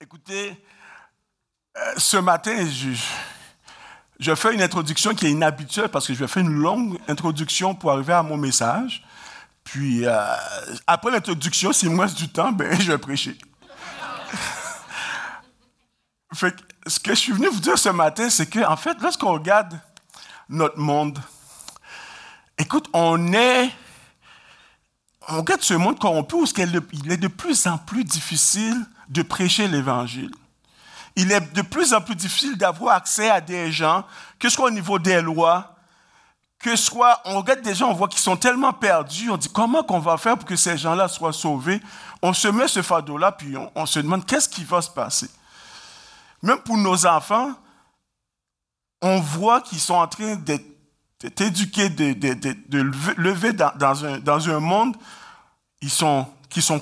Écoutez, euh, ce matin, je, fais une introduction qui est inhabituelle parce que je vais faire une longue introduction pour arriver à mon message. Puis, euh, après l'introduction, s'il me reste du temps, ben, je vais prêcher. ce que je suis venu vous dire ce matin, c'est qu'en en fait, lorsqu'on regarde notre monde, écoute, on est on regarde ce monde corrompu où il est de plus en plus difficile de prêcher l'Évangile. Il est de plus en plus difficile d'avoir accès à des gens, que ce soit au niveau des lois, que ce soit, on regarde des gens, on voit qu'ils sont tellement perdus, on dit comment qu'on va faire pour que ces gens-là soient sauvés? On se met ce fardeau-là, puis on, se demande qu'est-ce qui va se passer? Même pour nos enfants, on voit qu'ils sont en train d'être éduqués, de, lever dans, un, dans un monde ils sont, qui sont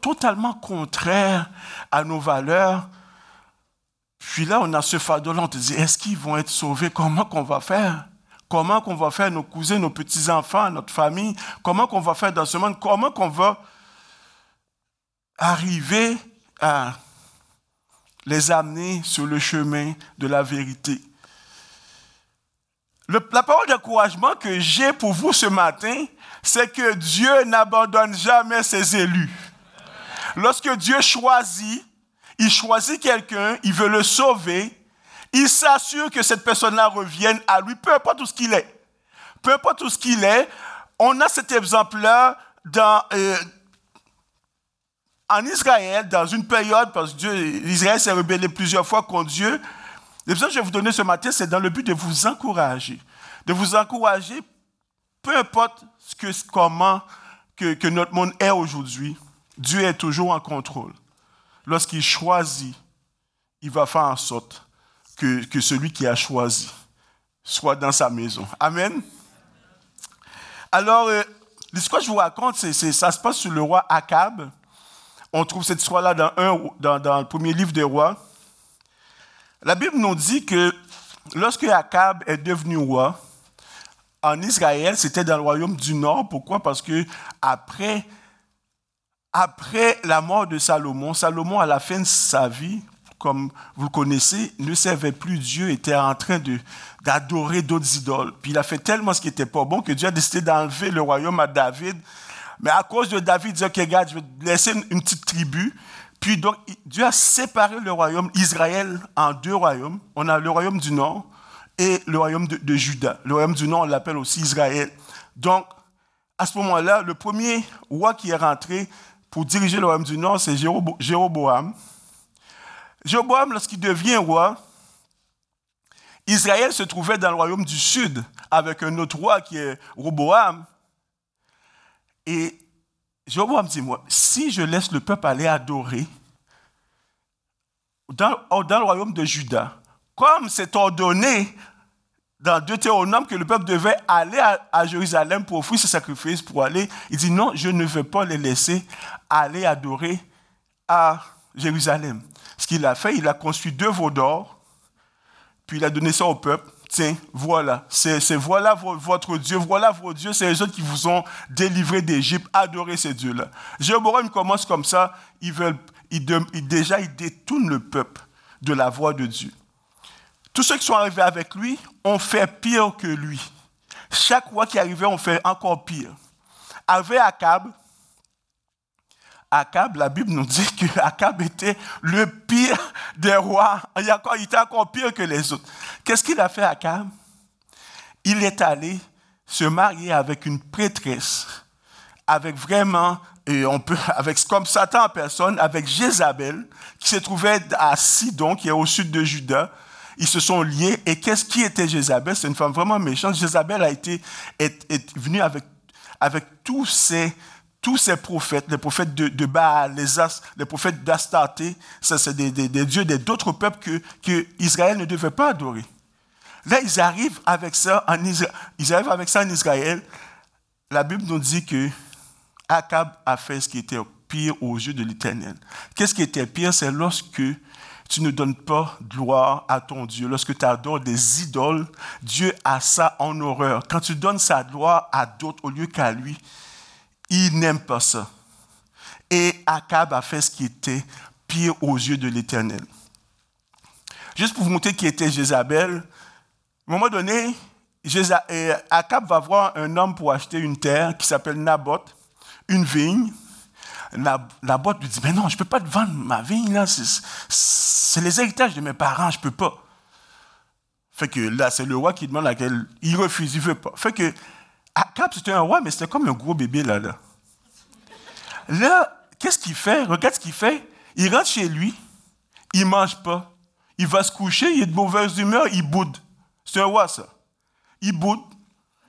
totalement contraires à nos valeurs. Puis là, on a ce fardeau-là, on te dit, est-ce qu'ils vont être sauvés? Comment qu'on va faire? Comment qu'on va faire nos cousins, nos petits-enfants, notre famille? Comment qu'on va faire dans ce monde? Comment qu'on va arriver à les amener sur le chemin de la vérité? la parole d'encouragement que j'ai pour vous ce matin, c'est que Dieu n'abandonne jamais ses élus. Lorsque Dieu choisit, il choisit quelqu'un, il veut le sauver, il s'assure que cette personne-là revienne à lui, peu importe tout ce qu'il est. Peu importe tout ce qu'il est, on a cet exemple-là euh, en Israël, dans une période, parce que Israël s'est rebellé plusieurs fois contre Dieu. L'exemple que je vais vous donner ce matin, c'est dans le but de vous encourager. De vous encourager, peu importe que, comment que, notre monde est aujourd'hui, Dieu est toujours en contrôle. Lorsqu'il choisit, il va faire en sorte que, que celui qui a choisi soit dans sa maison. Amen. Alors, euh, l'histoire que je vous raconte, c'est, ça se passe sur le roi Akab. On trouve cette histoire-là dans, dans, dans, le premier livre des rois. La Bible nous dit que lorsque Akab est devenu roi, en Israël, c'était dans le royaume du Nord. Pourquoi? Parce que après, après la mort de Salomon, Salomon, à la fin de sa vie, comme vous le connaissez, ne servait plus Dieu, était en train d'adorer d'autres idoles. Puis il a fait tellement ce qui n'était pas bon que Dieu a décidé d'enlever le royaume à David. Mais à cause de David, il dit, OK, regarde, je vais laisser une, petite tribu. Puis donc, Dieu a séparé le royaume Israël en deux royaumes. On a le royaume du Nord et le royaume de, Juda. Le royaume du Nord, on l'appelle aussi Israël. Donc, à ce moment-là, le premier roi qui est rentré pour diriger le royaume du Nord, c'est Jéroboam. Jéroboam, lorsqu'il devient roi, Israël se trouvait dans le royaume du Sud avec un autre roi qui est Roboam. Et Jéroboam dit, moi, si je laisse le peuple aller adorer dans, le royaume de Juda, comme c'est ordonné dans Deutéronome que le peuple devait aller à, Jérusalem pour offrir ses sacrifices, pour aller, il dit non, je ne veux pas les laisser aller adorer à Jérusalem. Ce qu'il a fait, il a construit deux veaux d'or, puis il a donné ça au peuple. Tiens, voilà, c'est voilà votre Dieu, voilà vos dieux, c'est les autres qui vous ont délivré d'Égypte, adorez ces dieux-là. Jéroboam commence comme ça, il, veut, il, déjà il détourne le peuple de la voie de Dieu. Tous ceux qui sont arrivés avec lui ont fait pire que lui. Chaque roi qui arrivait, on fait encore pire. Avec Akab, Akab, la Bible nous dit que Akab était le pire des rois. Il était encore pire que les autres. Qu'est-ce qu'il a fait, Akab? Il est allé se marier avec une prêtresse, avec vraiment, on peut, avec comme Satan en personne, avec Jézabel, qui se trouvait à Sidon, qui est au sud de Juda, ils se sont liés. Et qu'est-ce qui était Jézabel? C'est une femme vraiment méchante. Jézabel a été est, venue avec, avec tous ces tous ces prophètes, les prophètes de, Baal, les, prophètes d'Astarté, ça c'est des, des, des, dieux d'autres peuples que, que Israël ne devait pas adorer. Là, ils arrivent avec ça en Israël. Ils arrivent avec ça en Israël. La Bible nous dit que Akab a fait ce qui était pire aux yeux de l'Éternel. Qu'est-ce qui était pire? C'est lorsque tu ne donnes pas gloire à ton Dieu. Lorsque tu adores des idoles, Dieu a ça en horreur. Quand tu donnes sa gloire à d'autres au lieu qu'à lui, il n'aime pas ça. Et Akab a fait ce qui était pire aux yeux de l'Éternel. Juste pour vous montrer qui était Jézabel, à un moment donné, euh, Akab va voir un homme pour acheter une terre qui s'appelle Naboth, une vigne. Naboth lui dit, mais non, je ne peux pas te vendre ma vigne, c'est les héritages de mes parents, je ne peux pas. Fait que là, c'est le roi qui demande laquelle il refuse, il ne veut pas. Fait que Akab, c'était un roi, mais c'était comme un gros bébé là. Là, là qu'est-ce qu'il fait? Regarde ce qu'il fait. Il rentre chez lui, il ne mange pas. Il va se coucher, il est de mauvaise humeur, il boude. C'est un roi, ça. Il boude,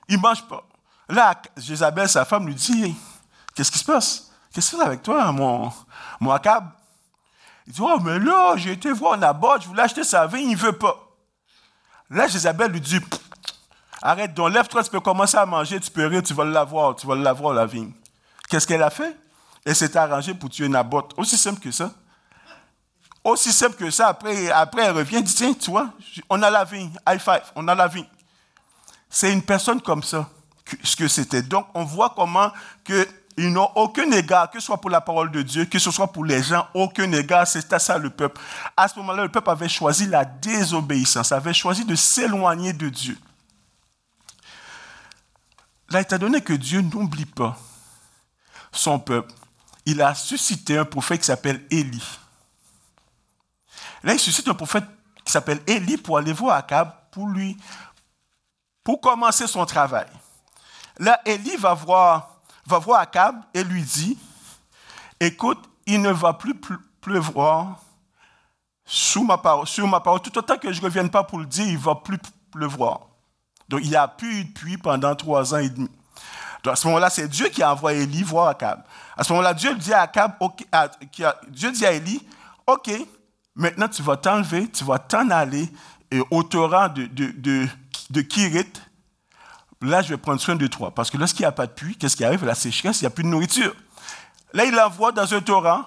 il ne mange pas. Là, Jézabel, sa femme, lui dit Qu'est-ce qui se passe? Qu'est-ce se passe avec toi, mon, mon Akab? Il dit Oh, mais là, j'ai été voir Naboth, je voulais acheter sa vigne, il ne veut pas. Là, Jézabel lui dit Arrête donc, lève-toi, tu peux commencer à manger, tu peux rire, tu vas l'avoir, tu vas l'avoir, la vigne. Qu'est-ce qu'elle a fait? Elle s'est arrangée pour tuer Naboth. Aussi simple que ça. Aussi simple que ça. Après, après elle revient, dit Tiens, tu vois, on a la vigne, high five, on a la vigne. C'est une personne comme ça, ce que c'était. Donc, on voit comment que ils n'ont aucun égard, que ce soit pour la parole de Dieu, que ce soit pour les gens, aucun égard. C'était ça le peuple. À ce moment-là, le peuple avait choisi la désobéissance, avait choisi de s'éloigner de Dieu. Là, étant donné que Dieu n'oublie pas son peuple, il a suscité un prophète qui s'appelle Élie. Là, il suscite un prophète qui s'appelle Élie pour aller voir Akab, pour lui, pour commencer son travail. Là, Élie va voir va voir Akab et lui dit, écoute, il ne va plus pleuvoir sous ma parole, sur ma parole. Tout autant que je ne revienne pas pour le dire, il ne va plus pleuvoir. Donc, il a pu de pluie pendant trois ans et demi. Donc, à ce moment-là, c'est Dieu qui a envoyé Élie voir Akab. À ce moment-là, Dieu dit à Akab, Dieu dit à Élie, OK, maintenant tu vas t'enlever, tu vas t'en aller au torrent de, de, de, de Kirit, là, je vais prendre soin de toi. Parce que lorsqu'il n'y a pas de puits, qu'est-ce qui arrive? La sécheresse, il n'y a plus de nourriture. Là, il l'envoie dans un torrent.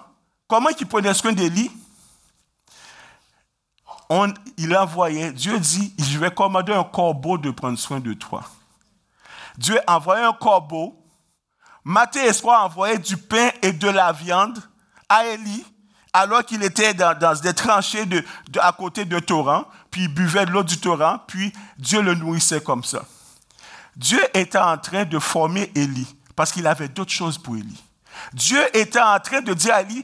Comment il prenait soin d'Élie? il envoyait, Dieu dit, je vais commander un corbeau de prendre soin de toi. Dieu a envoyé un corbeau. Matin et soir envoyé du pain et de la viande à Élie, alors qu'il était dans, des tranchées de, à côté d'un torrent, puis il buvait de l'eau du torrent, puis Dieu le nourrissait comme ça. Dieu était en train de former Élie parce qu'il avait d'autres choses pour Élie. Dieu était en train de dire à Élie,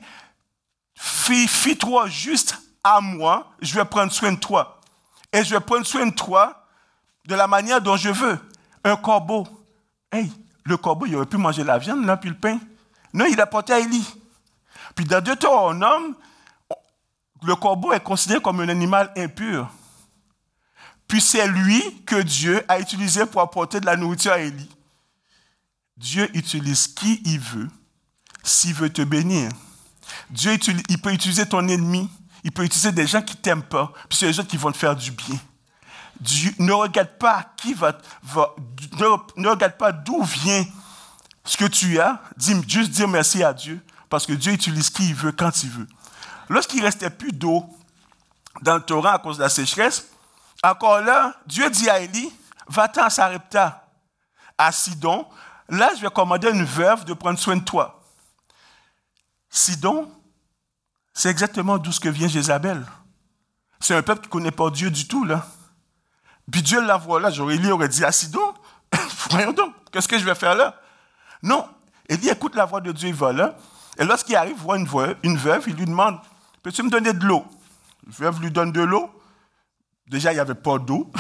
fie-toi juste à moi, je vais prendre soin de toi. Et je vais prendre soin de toi de la manière dont je veux. Un corbeau. Hey, le corbeau, il aurait pu manger la viande, là, puis le pain. Non, il a porté à Élie. Puis dans deux temps, un homme, le corbeau est considéré comme un animal impur. Puis c'est lui que Dieu a utilisé pour apporter de la nourriture à Élie. Dieu utilise qui il veut s'il veut te bénir. Dieu il peut utiliser ton ennemi, il peut utiliser des gens qui ne t'aiment pas, puis c'est les autres qui vont te faire du bien. Dieu, ne regarde pas qui va, ne, regarde pas d'où vient ce que tu as, dis, juste dire merci à Dieu, parce que Dieu utilise qui il veut quand il veut. Lorsqu'il restait plus d'eau dans le torrent à cause de la sécheresse, encore là, Dieu dit à Élie, va-t'en à Sarepta, à Sidon. Là, je vais commander une veuve de prendre soin de toi. Sidon, c'est exactement d'où ce que vient Jézabel. C'est un peuple qui ne connaît pas Dieu du tout, là. Puis Dieu l'envoie là. J'aurais Élie aurait dit à Sidon, voyons donc, qu'est-ce que je vais faire là? Non. Élie écoute la voix de Dieu, il va là. Et lorsqu'il arrive, voit une veuve, une veuve, il lui demande, peux-tu me donner de l'eau? La veuve lui donne de l'eau. Déjà, il n'y avait pas d'eau.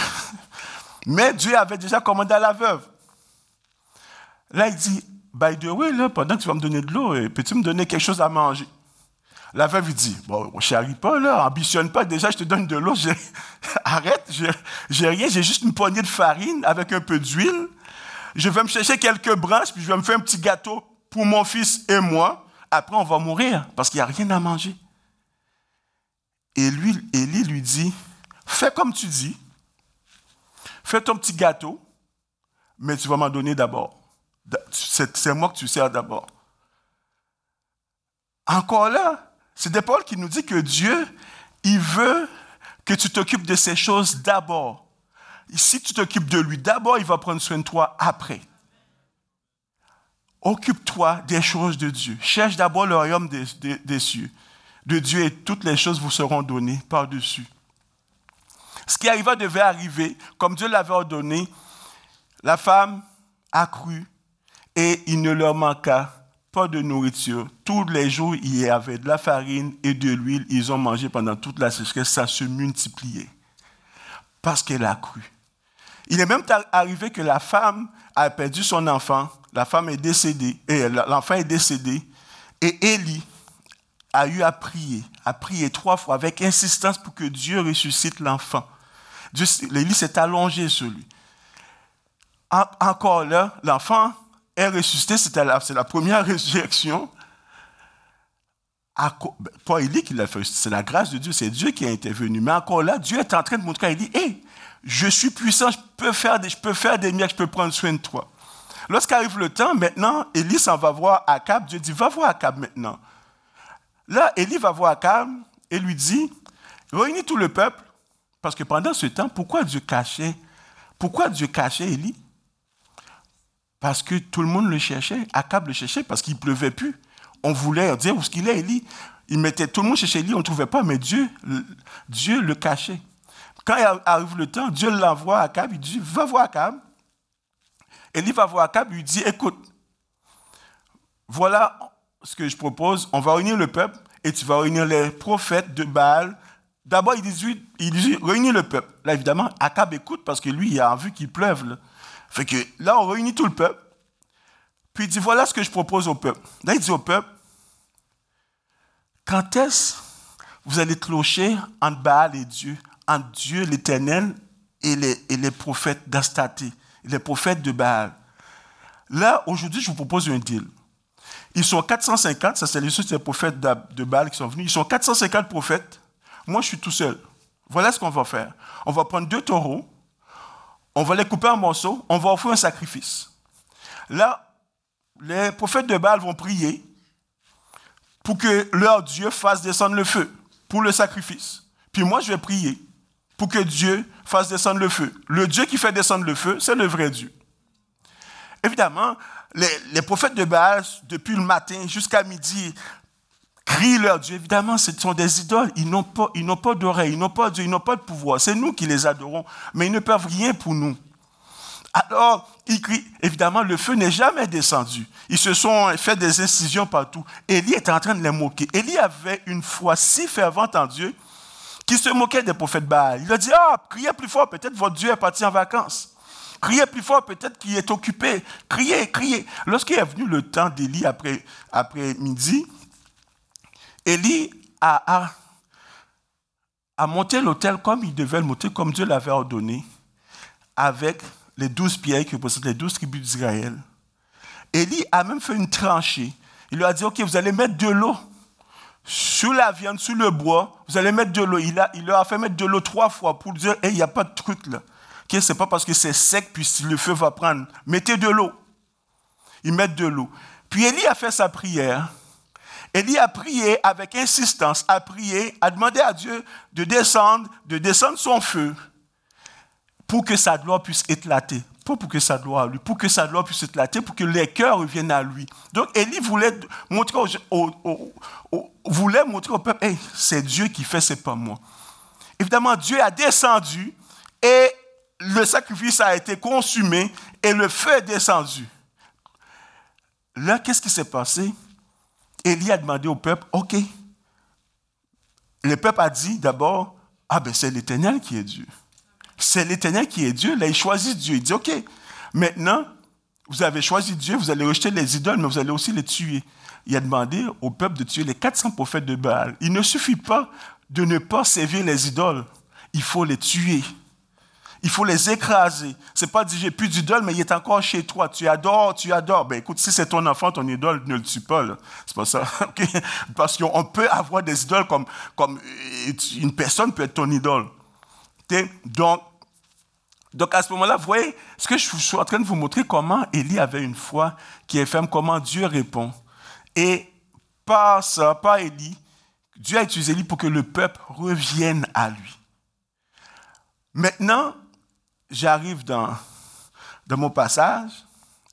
Mais Dieu avait déjà commandé à la veuve. Là, il dit, by the way, là, pendant que tu vas me donner de l'eau, eh, peux-tu me donner quelque chose à manger? La veuve, il dit, bon, on charrie pas, là, ambitionne pas, déjà, je te donne de l'eau, arrête, j'ai rien, j'ai juste une poignée de farine avec un peu d'huile. Je vais me chercher quelques branches, puis je vais me faire un petit gâteau pour mon fils et moi. Après, on va mourir, parce qu'il n'y a rien à manger. Et lui, Élie lui dit, Fais comme tu dis. Fais ton petit gâteau, mais tu vas m'en donner d'abord. C'est moi que tu sers d'abord. Encore là, c'est des Paul qui nous dit que Dieu, il veut que tu t'occupes de ces choses d'abord. Si tu t'occupes de lui d'abord, il va prendre soin de toi après. Occupe-toi des choses de Dieu. Cherche d'abord le royaume des, des cieux. de Dieu et toutes les choses vous seront données par-dessus. Ce qui arriva devait arriver, comme Dieu l'avait ordonné. La femme a cru et il ne leur manqua pas de nourriture. Tous les jours, il y avait de la farine et de l'huile. Ils ont mangé pendant toute la sécheresse. Ça se multipliait parce qu'elle a cru. Il est même arrivé que la femme a perdu son enfant. La femme est décédée, et l'enfant est décédé. Et Élie a eu à prier, à prier trois fois avec insistance pour que Dieu ressuscite l'enfant. Élie s'est allongé sur lui. encore là, l'enfant est ressuscité, c'est la, la, première résurrection. Pas Élie qui l'a fait, c'est la grâce de Dieu, c'est Dieu qui a intervenu. Mais encore là, Dieu est en train de montrer à Élie, hé, je suis puissant, je peux faire des, je peux faire des miracles, je peux prendre soin de toi. Lorsqu'arrive le temps, maintenant, Élie s'en va voir Akab. Dieu dit, va voir Akab maintenant. Là, Élie va voir Akab et lui dit, réunis tout le peuple, parce que pendant ce temps, pourquoi Dieu cachait Pourquoi Dieu cachait Élie? Parce que tout le monde le cherchait, Akab le cherchait parce qu'il pleuvait plus. On voulait dire où est-ce qu'il est, Élie. Il mettait tout le monde cherchait Élie, on ne trouvait pas, mais Dieu, Dieu le cachait. Quand arrive le temps, Dieu l'envoie à Akab, il dit, va voir Akab. Élie va voir Akab, il dit, écoute, voilà ce que je propose, on va réunir le peuple et tu vas réunir les prophètes de Baal. D'abord, il dit, il dit, réunis le peuple. Là, évidemment, Akab écoute parce que lui, il a vu qu'il pleuve. Là. Fait que là, on réunit tout le peuple. Puis il dit, voilà ce que je propose au peuple. Là, il dit au peuple, quand est-ce vous allez clocher entre Baal et Dieu entre Dieu l'Éternel et les, et les prophètes d'Astaté, les prophètes de Baal? Là, aujourd'hui, je vous propose un deal. Ils sont 450, ça c'est les prophètes de Baal qui sont venus. Ils sont 450 prophètes. Moi, je suis tout seul. Voilà ce qu'on va faire. On va prendre deux taureaux, on va les couper en morceaux, on va offrir un sacrifice. Là, les prophètes de Baal vont prier pour que leur Dieu fasse descendre le feu pour le sacrifice. Puis moi, je vais prier pour que Dieu fasse descendre le feu. Le Dieu qui fait descendre le feu, c'est le vrai Dieu. Évidemment, les, prophètes de Baal, depuis le matin jusqu'à midi, crient leur Dieu. Évidemment, ce sont des idoles. Ils n'ont pas, ils n'ont pas d'oreille, ils n'ont pas Dieu, ils n'ont pas de pouvoir. C'est nous qui les adorons, mais ils ne peuvent rien pour nous. Alors, ils crient. Évidemment, le feu n'est jamais descendu. Ils se sont fait des incisions partout. Élie était en train de les moquer. Élie avait une foi si fervente en Dieu qui se moquait des prophètes Baal. Il a dit, ah, criez plus fort, peut-être votre Dieu est parti en vacances. Criez plus fort, peut-être qu'il est occupé. Criez, criez. Lorsqu'il est venu le temps d'Élie après, après midi, Élie a, monté l'autel comme il devait le monter, comme Dieu l'avait ordonné, avec les douze pierres qui représentent les douze tribus d'Israël. Élie a même fait une tranchée. Il lui a dit, OK, vous allez mettre de l'eau sur la viande, sur le bois, vous allez mettre de l'eau. Il, leur a fait mettre de l'eau trois fois pour dire, il n'y a pas de truc là. Ce c'est pas parce que c'est sec, puis le feu va prendre. Mettez de l'eau. Ils mettent de l'eau. Puis Élie a fait sa prière. Élie a prié avec insistance, a prié, a demandé à Dieu de descendre, de descendre son feu pour que sa gloire puisse éclater. Pas pour que sa gloire lui, pour que sa gloire puisse éclater, pour que les cœurs reviennent à lui. Donc Élie voulait montrer au, peuple, c'est Dieu qui fait, c'est pas moi. Évidemment, Dieu a descendu et le sacrifice a été consumé et le feu est descendu. Là, qu'est-ce qui s'est passé? Élie a demandé au peuple, OK. Le peuple a dit d'abord, ah ben c'est l'Éternel qui est Dieu. C'est l'Éternel qui est Dieu. Là, il choisit Dieu. Il dit, OK, maintenant, vous avez choisi Dieu, vous allez rejeter les idoles, mais vous allez aussi les tuer il a demandé au peuple de tuer les 400 prophètes de Baal. Il ne suffit pas de ne pas servir les idoles. Il faut les tuer. Il faut les écraser. C'est pas dire j'ai plus d'idole, mais il est encore chez toi. Tu adores, tu adores. Ben écoute, si c'est ton enfant, ton idole, ne le tue pas. C'est pas ça. Parce qu'on peut avoir des idoles comme, comme euh, une personne peut être ton idole. Donc, donc à ce moment-là, vous voyez, ce que je suis en train de vous montrer, comment Élie avait une foi qui est ferme, comment Dieu répond. Et par ça, par Élie, Dieu a utilisé Élie pour que le peuple revienne à lui. Maintenant, j'arrive dans, dans mon passage,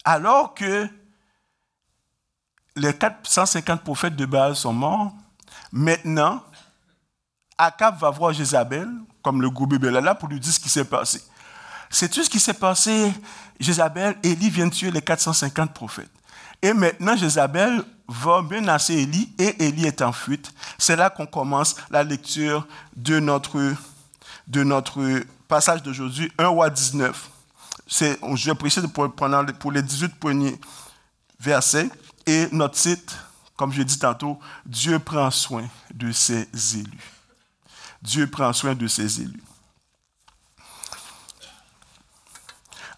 alors que les 450 prophètes de Baal sont morts, Maintenant, Akab va voir Jézabel, comme le gros bébé là, pour lui dire ce qui s'est passé. C'est tout ce qui s'est passé? Jézabel, Élie vient tuer les 450 prophètes. Et maintenant, Jézabel va menacer Élie et Élie est en fuite. C'est là qu'on commence la lecture de notre, de notre passage d'aujourd'hui, 1 roi 19. Je précise pour, pour les 18 premiers versets. Et notre titre, comme je dit tantôt, Dieu prend soin de ses élus. Dieu prend soin de ses élus.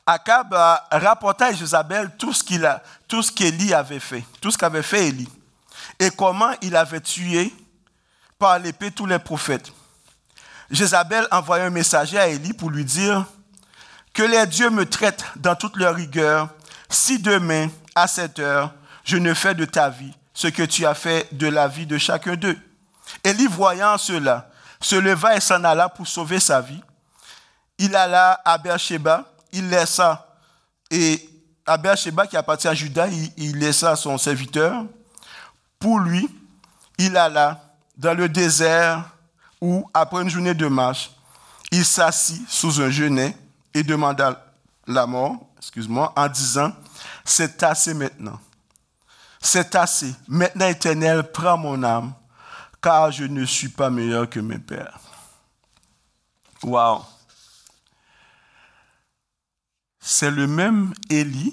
Akab a rapporté à Jézabel tout ce qu'il a, tout ce qu'Élie avait fait, tout ce qu'avait fait Élie, et comment il avait tué par l'épée tous les prophètes. Jézabel envoya un messager à Élie pour lui dire que les dieux me traitent dans toute leur rigueur si demain, à cette heure, je ne fais de ta vie ce que tu as fait de la vie de chacun d'eux. Élie, voyant cela, se leva et s'en alla pour sauver sa vie. Il alla à Beersheba il laissa, et à Sheba, qui appartient à Judas, il, laissa son serviteur. Pour lui, il alla dans le désert où, après une journée de marche, il s'assit sous un genêt et demanda la mort, excuse-moi, en disant, c'est assez maintenant. C'est assez. Maintenant, Éternel, prends mon âme, car je ne suis pas meilleur que mes pères. Wow c'est le même Élie,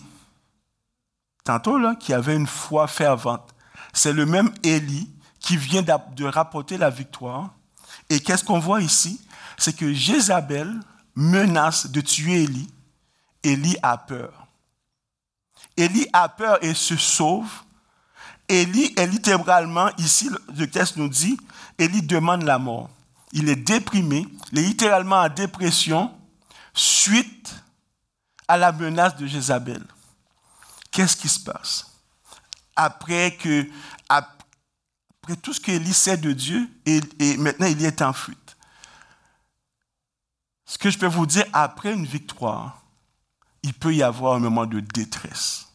tantôt là, qui avait une foi fervente. C'est le même Élie qui vient de rapporter la victoire. Et qu'est-ce qu'on voit ici? C'est que Jézabel menace de tuer Élie. Élie a peur. Élie a peur et se sauve. Élie est littéralement, ici, le texte nous dit, Élie demande la mort. Il est déprimé, il est littéralement en dépression suite à la menace de Jézabel. Qu'est-ce qui se passe? Après, que, après tout ce qu'Élie sait de Dieu, et, maintenant il est en fuite. Ce que je peux vous dire, après une victoire, il peut y avoir un moment de détresse.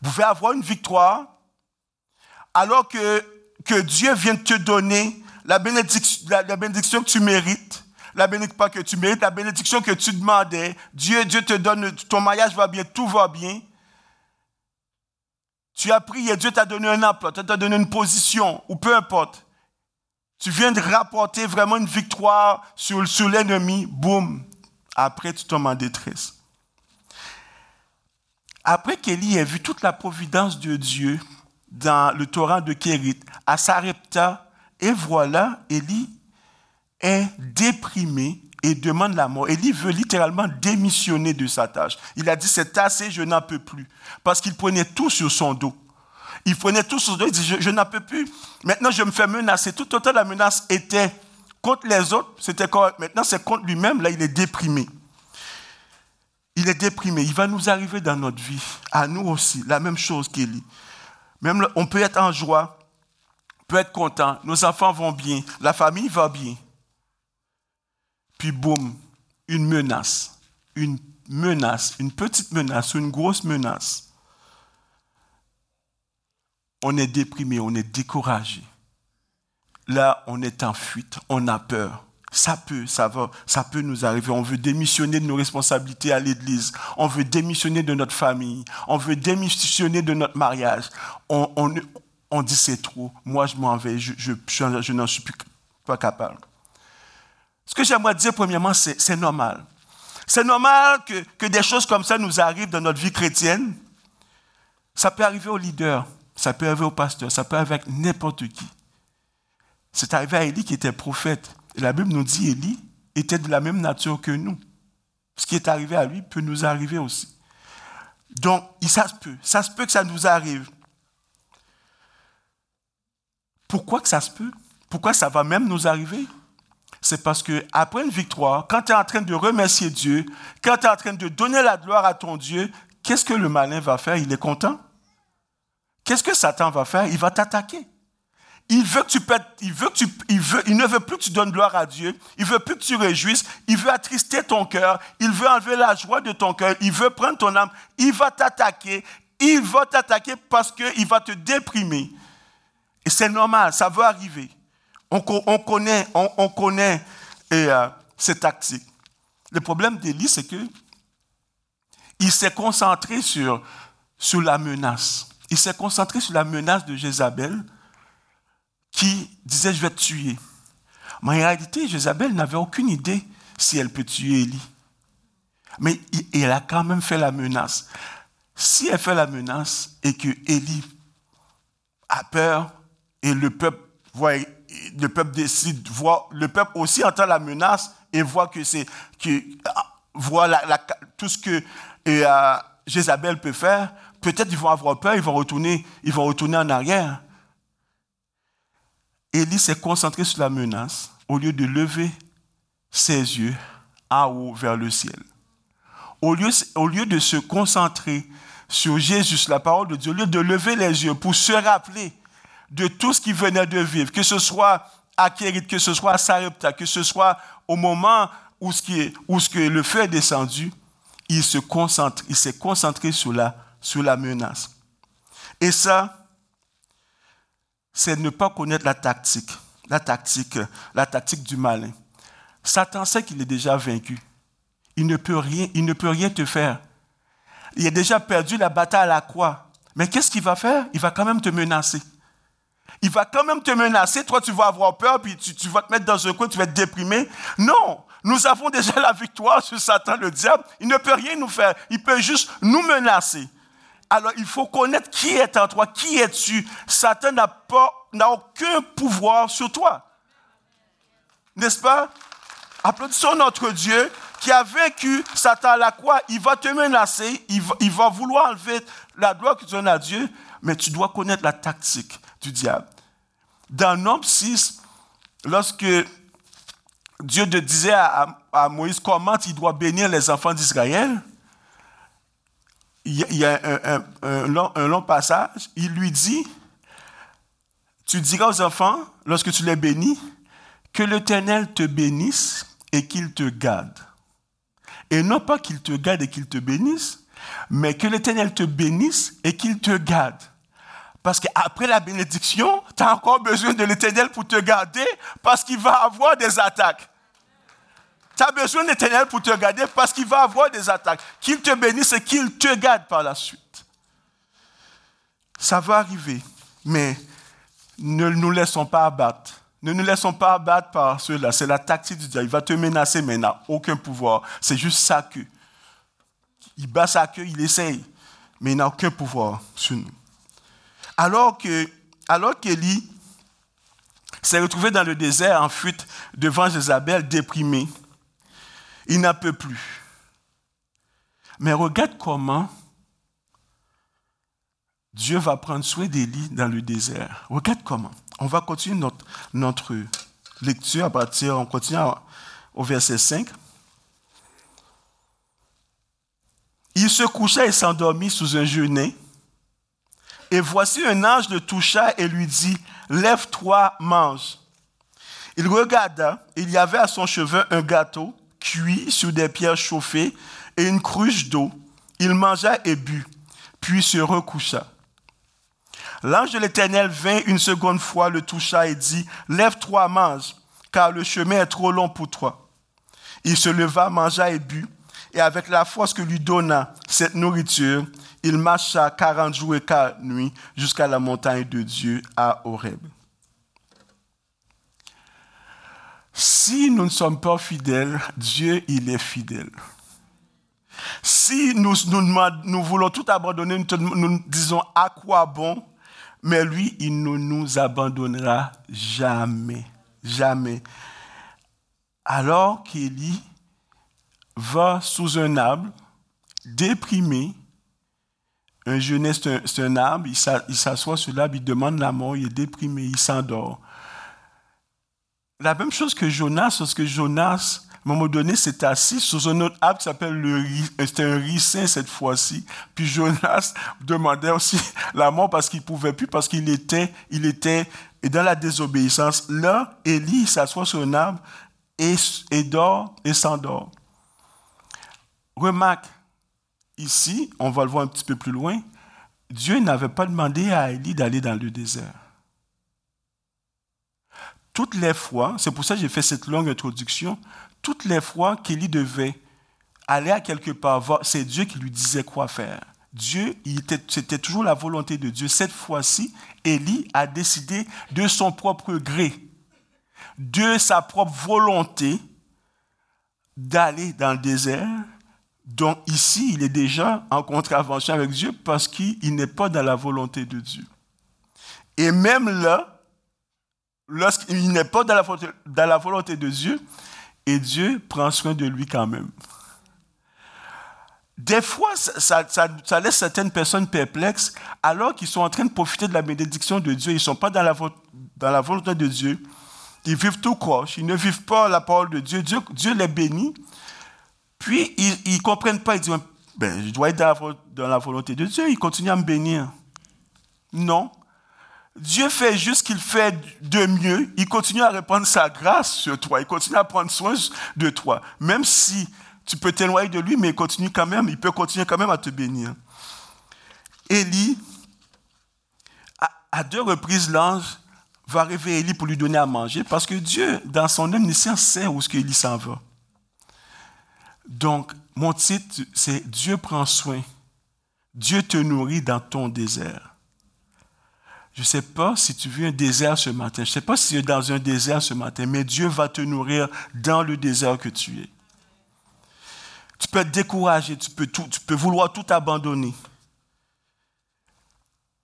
Vous pouvez avoir une victoire alors que, que Dieu vient te donner la bénédiction, la bénédiction que tu mérites la bénédiction pas que tu mérites, la bénédiction que tu demandais. Dieu, Dieu te donne, ton mariage va bien, tout va bien. Tu as prié, Dieu t'a donné un emploi, Dieu t'a donné une position, ou peu importe. Tu viens de rapporter vraiment une victoire sur, sur l'ennemi, boum. Après, tu tombes en détresse. Après qu'Élie ait vu toute la providence de Dieu dans le torrent de Kérit, à Sarepta, et voilà, Élie est déprimé et demande la mort. Élie veut littéralement démissionner de sa tâche. Il a dit, c'est assez, je n'en peux plus. Parce qu'il prenait tout sur son dos. Il prenait tout sur son dos, il dit, je, n'en peux plus. Maintenant, je me fais menacer. Tout autant la menace était contre les autres, c'était. Maintenant, c'est contre lui-même, là, il est déprimé. Il est déprimé. Il va nous arriver dans notre vie, à nous aussi, la même chose qu'Élie. Même on peut être en joie, peut être content, nos enfants vont bien, la famille va bien. Puis boum, une menace, une menace, une petite menace une grosse menace. On est déprimé, on est découragé. Là, on est en fuite, on a peur. Ça peut, ça va, ça peut nous arriver. On veut démissionner de nos responsabilités à l'Église. On veut démissionner de notre famille. On veut démissionner de notre mariage. On, on, dit c'est trop. Moi, je m'en vais. Je, je, je n'en suis plus pas capable. Ce que j'aimerais dire premièrement, c'est normal. C'est normal que, que, des choses comme ça nous arrivent dans notre vie chrétienne. Ça peut arriver aux leaders, ça peut arriver aux pasteurs, ça peut arriver avec n'importe qui. C'est arrivé à Élie qui était prophète. Et la Bible nous dit Élie était de la même nature que nous. Ce qui est arrivé à lui peut nous arriver aussi. Donc, ça se peut. Ça se peut que ça nous arrive. Pourquoi que ça se peut? Pourquoi ça va même nous arriver? C'est parce que après une victoire, quand tu es en train de remercier Dieu, quand tu es en train de donner la gloire à ton Dieu, qu'est-ce que le malin va faire? Il est content. Qu'est-ce que Satan va faire? Il va t'attaquer. Il veut que tu il veut que tu, il veut, ne veut plus que tu donnes gloire à Dieu. Il veut plus que tu réjouisses. Il veut attrister ton cœur. Il veut enlever la joie de ton cœur. Il veut prendre ton âme. Il va t'attaquer. Il va t'attaquer parce qu'il va te déprimer. Et c'est normal, ça va arriver. On, connaît, on, connaît et, euh, tactiques. Le problème d'Élie, c'est que il s'est concentré sur, sur la menace. Il s'est concentré sur la menace de Jézabel qui disait, je vais te tuer. Mais en réalité, Jézabel n'avait aucune idée si elle peut tuer Élie. Mais elle a quand même fait la menace. Si elle fait la menace et que Élie a peur et le peuple voit, le peuple décide, voit, le peuple aussi entend la menace et voit que c'est, que, voit tout ce que et, euh, Jézabel peut faire, peut-être ils vont avoir peur, ils vont retourner, ils vont retourner en arrière. Élie s'est concentré sur la menace au lieu de lever ses yeux en haut vers le ciel. Au lieu, au lieu de se concentrer sur Jésus, la parole de Dieu, au lieu de lever les yeux pour se rappeler de tout ce qu'il venait de vivre, que ce soit à Kérit, que ce soit à Sarepta, que ce soit au moment où, ce qui où ce que le feu est descendu, il se concentre, il s'est concentré sur la, sur la menace. Et ça, c'est ne pas connaître la tactique, la tactique, la tactique du malin. Satan sait qu'il est déjà vaincu. Il ne peut rien, il ne peut rien te faire. Il a déjà perdu la bataille à la croix. Mais qu'est-ce qu'il va faire? Il va quand même te menacer. Il va quand même te menacer. Toi, tu vas avoir peur, puis tu, vas te mettre dans un coin, tu vas être déprimé. Non, nous avons déjà la victoire sur Satan, le diable. Il ne peut rien nous faire. Il peut juste nous menacer. Alors, il faut connaître qui est en toi, qui es-tu. Satan n'a pas, n'a aucun pouvoir sur toi. N'est-ce pas? Applaudissons notre Dieu qui a vaincu Satan à la croix. Il va te menacer, il va, il va vouloir enlever la gloire que tu donnes à Dieu, mais tu dois connaître la tactique du diable. Dans Nombre 6, lorsque Dieu disait à, Moïse comment il doit bénir les enfants d'Israël. Il y a un, long, passage. Il lui dit, tu diras aux enfants, lorsque tu les bénis, que l'Éternel te bénisse et qu'il te garde. Et non pas qu'il te garde et qu'il te bénisse, mais que l'Éternel te bénisse et qu'il te garde. Parce qu'après la bénédiction, tu as encore besoin de l'Éternel pour te garder parce qu'il va avoir des attaques. Tu as besoin de l'Éternel pour te garder parce qu'il va avoir des attaques. Qu'il te bénisse et qu'il te garde par la suite. Ça va arriver, mais ne nous laissons pas abattre. Ne nous laissons pas abattre par cela. C'est la tactique du diable. Il va te menacer, mais il n'a aucun pouvoir. C'est juste sa queue. Il bat sa queue, il essaye, mais il n'a aucun pouvoir sur nous. Alors que, qu'Élie s'est retrouvé dans le désert en fuite devant Jézabel, déprimé, il peut plus. Mais regarde comment Dieu va prendre soin d'Élie dans le désert. Regarde comment. On va continuer notre, notre lecture à partir, on continue au verset 5. Il se coucha et s'endormit sous un genêt. Et voici un ange le toucha et lui dit, Lève-toi, mange. Il regarda, il y avait à son chevet un gâteau cuit sur des pierres chauffées et une cruche d'eau. Il mangea et but, puis se recoucha. L'ange de l'Éternel vint une seconde fois, le toucha et dit, Lève-toi, mange, car le chemin est trop long pour toi. Il se leva, mangea et but, et avec la force que lui donna cette nourriture, il marcha quarante jours et quarante nuits jusqu'à la montagne de Dieu à Horeb. Si nous ne sommes pas fidèles, Dieu, il est fidèle. Si nous, nous, voulons tout abandonner, nous, nous disons à quoi bon, mais lui, il ne nous abandonnera jamais, jamais. Alors qu'Élie va sous un arbre, déprimé, un jeunesse, c'est un, arbre, il s'assoit sur l'arbre, il demande la mort, il est déprimé, il s'endort. La même chose que Jonas, parce que Jonas, à un moment donné, s'est assis sur un autre arbre qui s'appelle le c'était un ricin cette fois-ci. Puis Jonas demandait aussi la mort parce qu'il pouvait plus, parce qu'il était, il était dans la désobéissance. Là, Élie s'assoit sur un arbre et, et dort et s'endort. Remarque, Ici, on va le voir un petit peu plus loin, Dieu n'avait pas demandé à Élie d'aller dans le désert. toutes les fois, c'est pour ça que j'ai fait cette longue introduction, toutes les fois qu'Élie devait aller à quelque part, c'est Dieu qui lui disait quoi faire. Dieu, c'était toujours la volonté de Dieu. Cette fois-ci, Élie a décidé de son propre gré, de sa propre volonté, d'aller dans le désert. Donc ici, il est déjà en contravention avec Dieu parce qu'il n'est pas dans la volonté de Dieu. Et même là, lorsqu'il n'est pas dans la, volonté, de Dieu, et Dieu prend soin de lui quand même. Des fois, ça, laisse certaines personnes perplexes alors qu'ils sont en train de profiter de la bénédiction de Dieu. Ils ne sont pas dans la, volonté de Dieu. Ils vivent tout croche. Ils ne vivent pas la parole de. Dieu, Dieu les bénit. Puis, ils ne comprennent pas. Ils disent, ben, je dois être dans la, volonté de Dieu. Ils continuent à me bénir. Non. Dieu fait juste ce qu'il fait de mieux. Il continue à répandre sa grâce sur toi. Il continue à prendre soin de toi. Même si tu peux t'éloigner de lui, mais il continue quand même, il peut continuer quand même à te bénir. Élie, à, deux reprises, l'ange va réveiller Élie pour lui donner à manger parce que Dieu, dans son omniscience, sait où est-ce qu'Élie s'en va. Donc, mon titre, c'est Dieu prend soin. Dieu te nourrit dans ton désert. Je ne sais pas si tu vis un désert ce matin. Je ne sais pas si tu es dans un désert ce matin, mais Dieu va te nourrir dans le désert que tu es. Tu peux être découragé, tu peux, tu peux vouloir tout abandonner.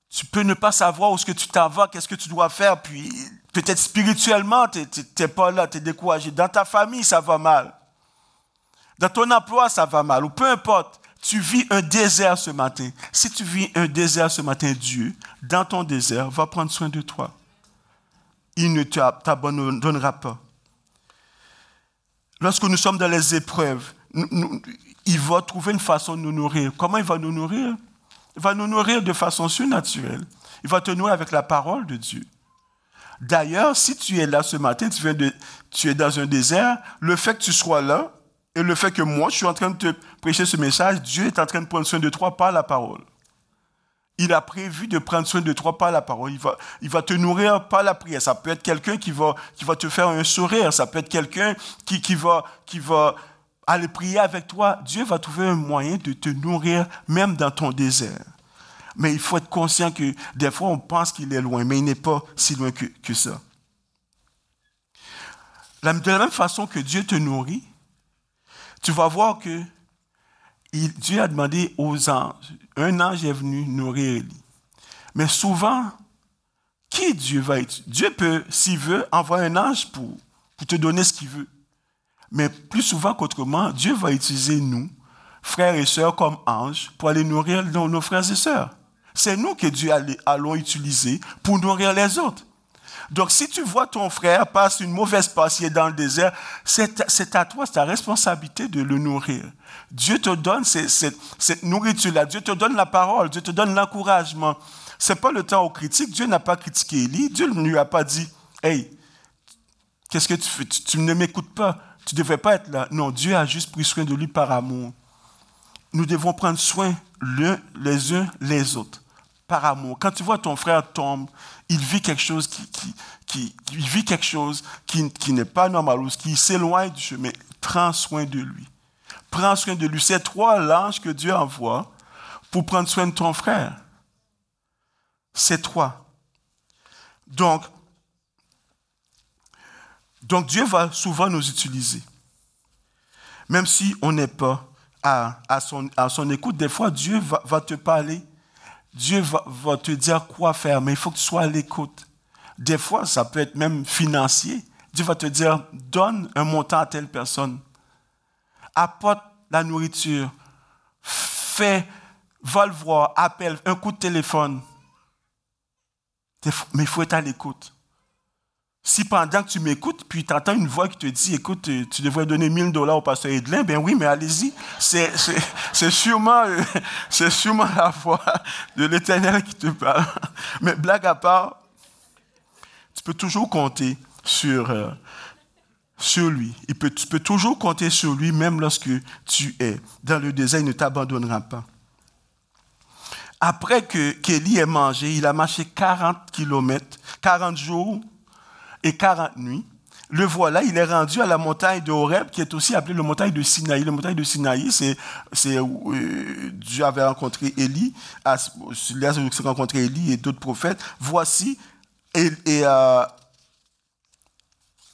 Tu peux ne pas savoir où est-ce que tu t'en vas, qu'est-ce que tu dois faire, puis peut-être spirituellement, tu n'es pas là, tu es découragé. Dans ta famille, ça va mal. Dans ton emploi, ça va mal. Ou peu importe, tu vis un désert ce matin. Si tu vis un désert ce matin, Dieu, dans ton désert, va prendre soin de toi. Il ne t'abandonnera pas. Lorsque nous sommes dans les épreuves, il va trouver une façon de nous nourrir. Comment il va nous nourrir? Il va nous nourrir de façon surnaturelle. Il va te nourrir avec la parole de Dieu. D'ailleurs, si tu es là ce matin, tu, tu es dans un désert, le fait que tu sois là et le fait que moi, je suis en train de te prêcher ce message, Dieu est en train de prendre soin de toi par la parole. Il a prévu de prendre soin de toi par la parole. Il va, il va te nourrir par la prière. Ça peut être quelqu'un qui va, qui va te faire un sourire. Ça peut être quelqu'un qui, qui, va, qui va aller prier avec toi, Dieu va trouver un moyen de te nourrir même dans ton désert. Mais il faut être conscient que des fois, on pense qu'il est loin, mais il n'est pas si loin que, que ça. De la même façon que Dieu te nourrit, tu vas voir que Dieu a demandé aux anges, un ange est venu nourrir Élie. Mais souvent, qui Dieu va être? Dieu peut, s'il veut, envoyer un ange pour, pour te donner ce qu'il veut. Mais plus souvent qu'autrement, Dieu va utiliser nous, frères et sœurs, comme anges, pour aller nourrir nos, frères et sœurs. C'est nous que Dieu allons utiliser pour nourrir les autres. Donc, si tu vois ton frère passer une mauvaise passe, dans le désert, c'est à toi, c'est ta responsabilité de le nourrir. Dieu te donne cette, nourriture-là. Dieu te donne la parole. Dieu te donne l'encouragement. Ce n'est pas le temps aux critiques. Dieu n'a pas critiqué Élie. Dieu ne lui a pas dit Hey, qu'est-ce que tu fais? Tu ne m'écoutes pas. Tu ne devrais pas être là. Non, Dieu a juste pris soin de lui par amour. Nous devons prendre soin les uns les autres par amour. Quand tu vois ton frère tomber, il vit quelque chose qui, n'est pas normal ou qui s'éloigne du chemin. Prends soin de lui. Prends soin de lui. C'est toi l'ange que Dieu envoie pour prendre soin de ton frère. C'est toi. Donc, Dieu va souvent nous utiliser. Même si on n'est pas à, son, à, son, écoute, des fois Dieu va, te parler. Dieu va, te dire quoi faire, mais il faut que tu sois à l'écoute. Des fois, ça peut être même financier. Dieu va te dire, donne un montant à telle personne. Apporte la nourriture. Fais, va le voir, appelle, un coup de téléphone. Mais il faut être à l'écoute. Si pendant que tu m'écoutes, puis tu entends une voix qui te dit, écoute, euh, tu devrais donner 1000 dollars au pasteur Edlin, ben oui, mais allez-y. C'est, sûrement, euh, sûrement la voix de l'Éternel qui te parle. Mais blague à part, tu peux toujours compter sur, euh, sur lui. Tu peux toujours compter sur lui, même lorsque tu es dans le désert, il ne t'abandonnera pas. Après que Kelly ait mangé, il a marché 40 kilomètres, 40 jours et 40 nuits. Le voilà, il est rendu à la montagne de Horeb, qui est aussi appelée la montagne de Sinaï. La montagne de Sinaï, c'est où euh, Dieu avait rencontré Élie, là, s'est rencontré Élie et d'autres prophètes. Voici, euh,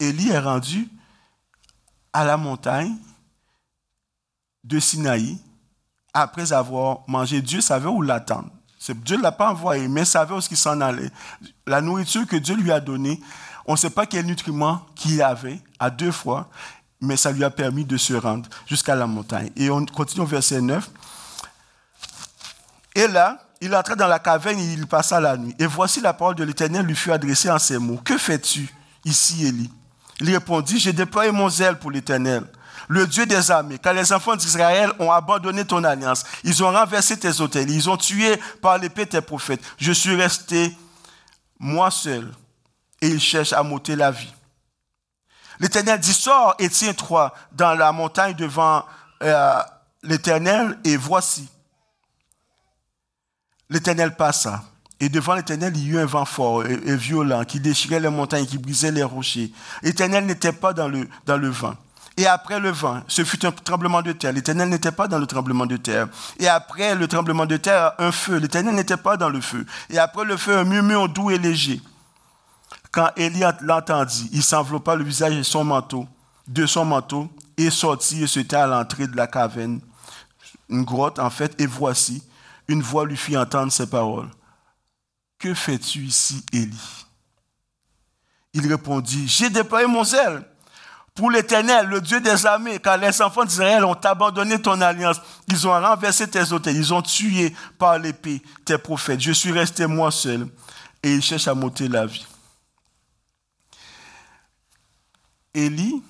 Élie est rendu à la montagne de Sinaï après avoir mangé. Dieu savait où l'attendre. Dieu ne l'a pas envoyé, mais savait où il s'en allait. La nourriture que Dieu lui a donnée, on ne sait pas quel nutriment qu'il avait à deux fois, mais ça lui a permis de se rendre jusqu'à la montagne. Et on continue au verset 9. Et là, il entra dans la caverne et il passa la nuit. Et voici la parole de l'Éternel lui fut adressée en ces mots. Que fais-tu ici, Élie? Il répondit, j'ai déployé mon zèle pour l'Éternel, le Dieu des armées, car les enfants d'Israël ont abandonné ton alliance. Ils ont renversé tes hôtels, ils ont tué par l'épée tes prophètes. Je suis resté moi seul et ils cherchent à m'ôter la vie. L'Éternel dit, sors et tiens-toi dans la montagne devant euh, l'Éternel et voici. L'Éternel passa. Et devant l'Éternel, il y eut un vent fort et, violent qui déchirait les montagnes, qui brisait les rochers. L'Éternel n'était pas dans le, dans le vent. Et après le vent, ce fut un tremblement de terre. L'Éternel n'était pas dans le tremblement de terre. Et après le tremblement de terre, un feu. L'Éternel n'était pas dans le feu. Et après le feu, un murmure doux et léger. Quand Élie l'entendit, il s'enveloppa le visage et son manteau, de son manteau, et sortit et se tint à l'entrée de la caverne, une grotte en fait, et voici, une voix lui fit entendre ces paroles. Que fais-tu ici, Élie? Il répondit, j'ai déployé mon zèle pour l'Éternel, le Dieu des armées, car les enfants d'Israël ont abandonné ton alliance. Ils ont renversé tes hôtels, ils ont tué par l'épée tes prophètes. Je suis resté moi seul et ils cherchent à m'ôter la vie. Élie